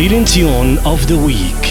Feeling of the week.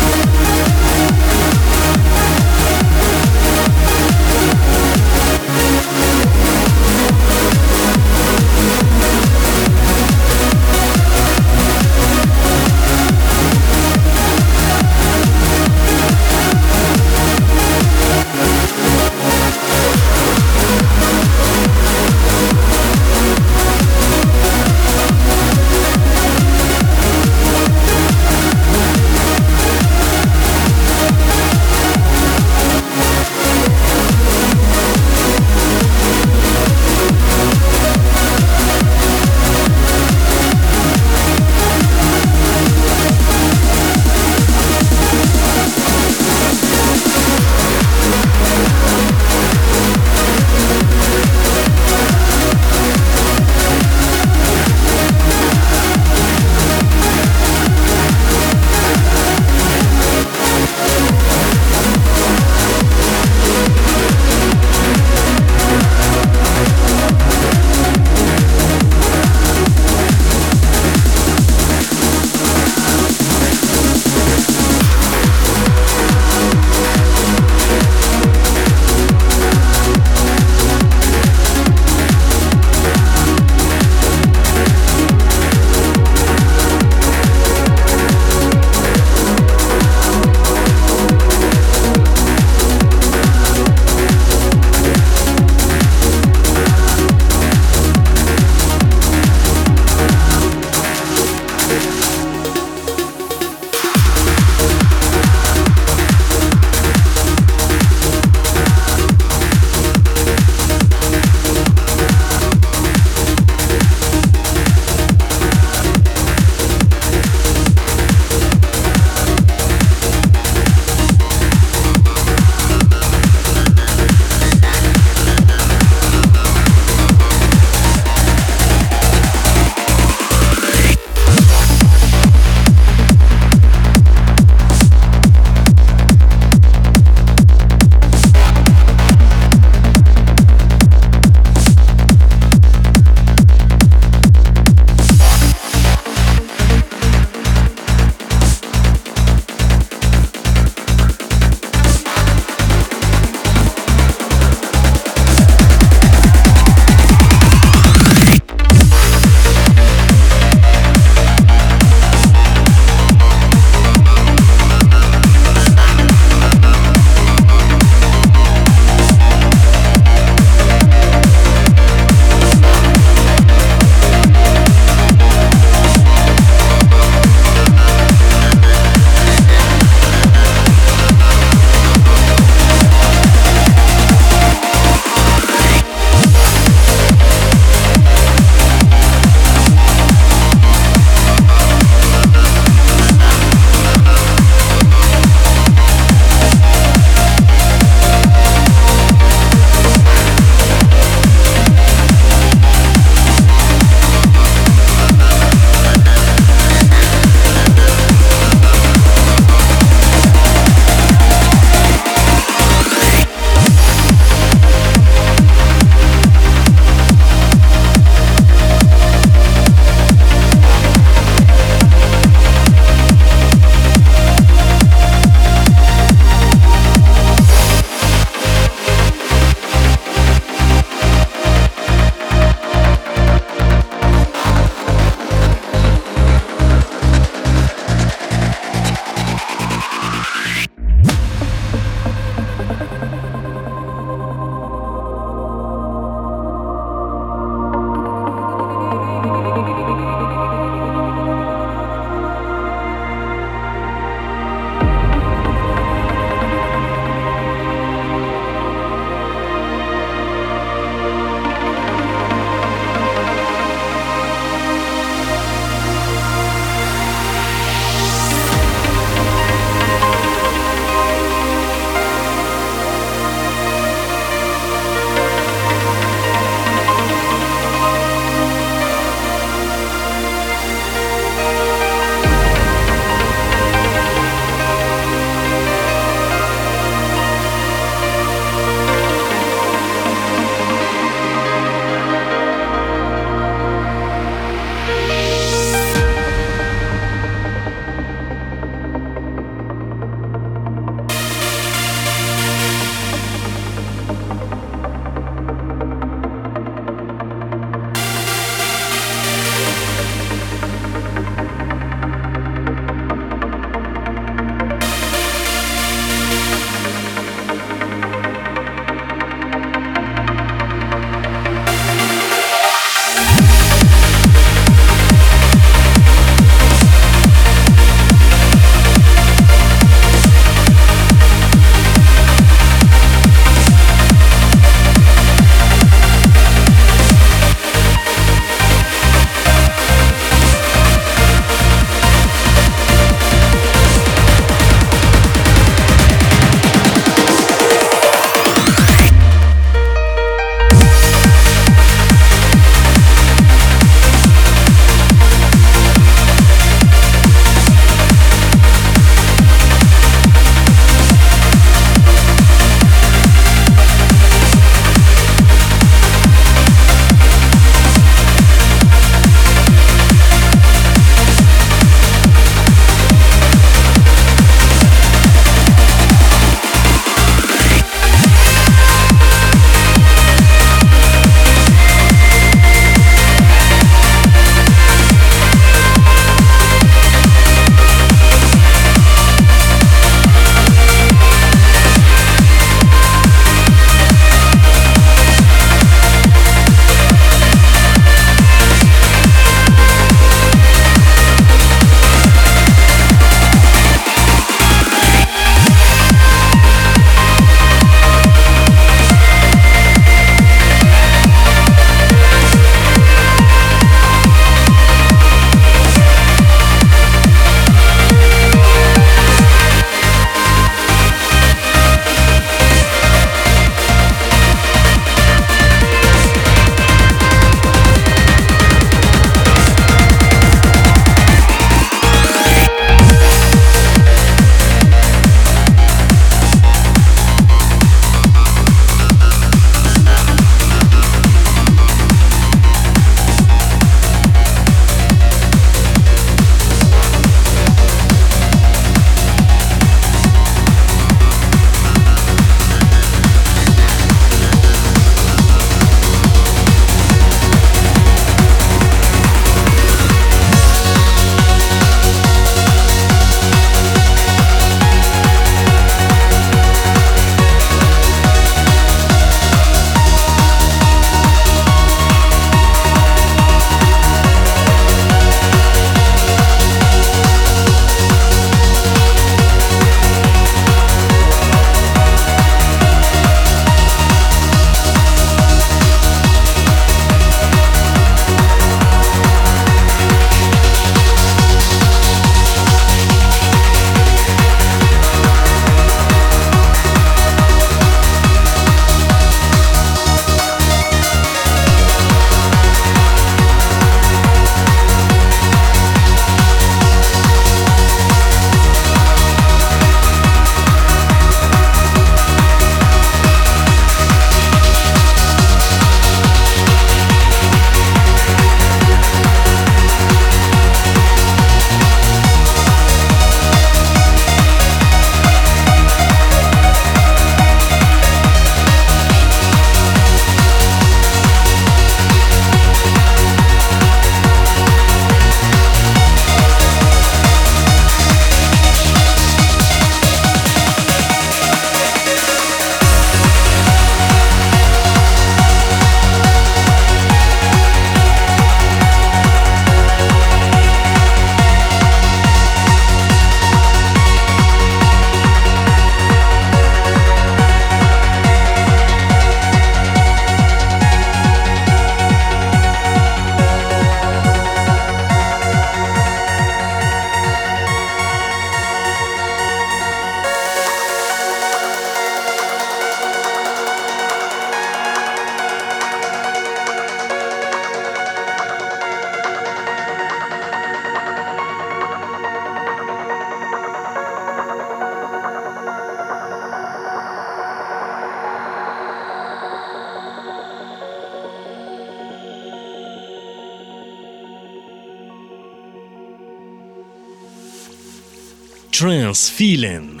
Trance feeling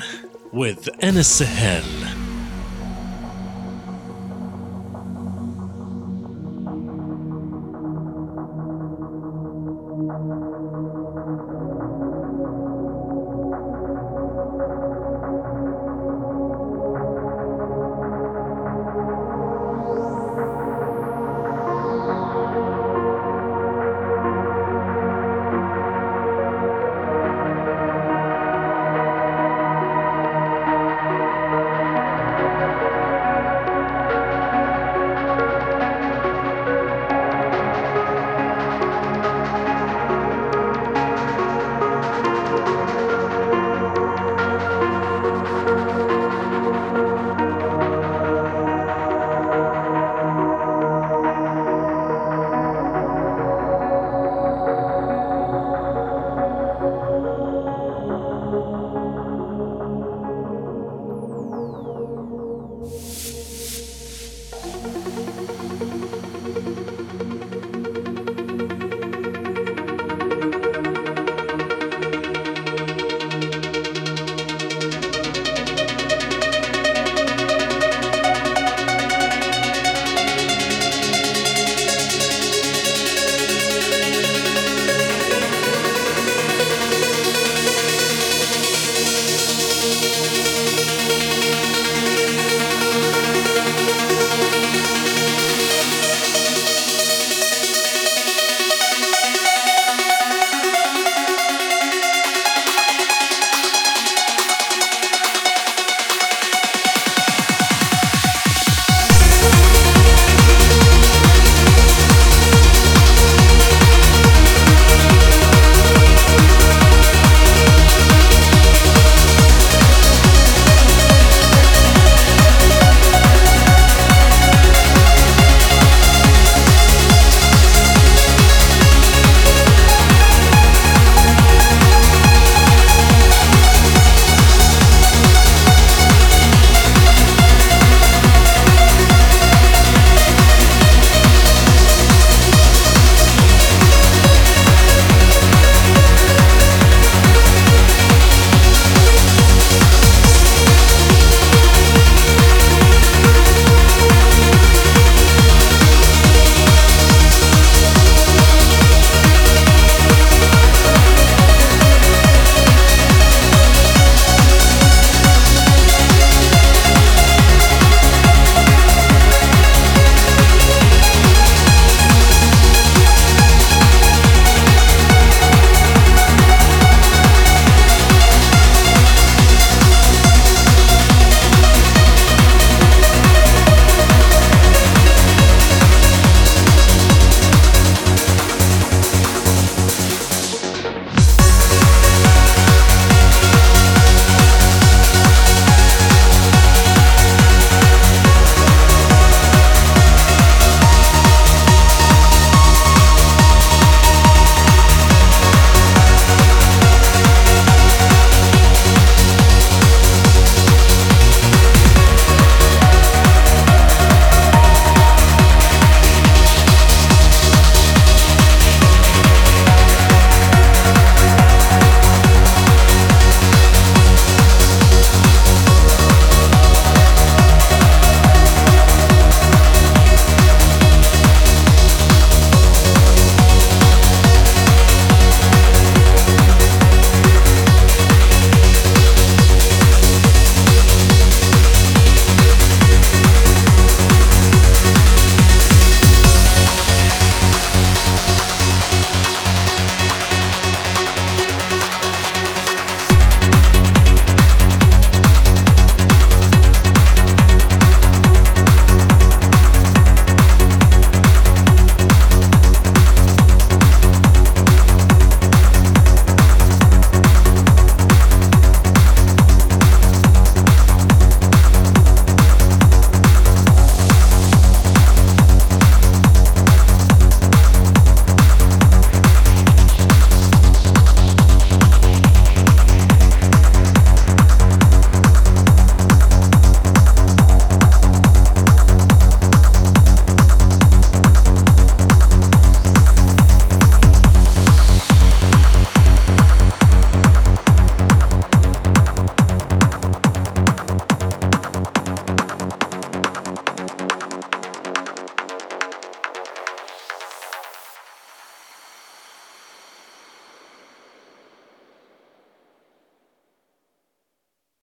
with Anas Sahel.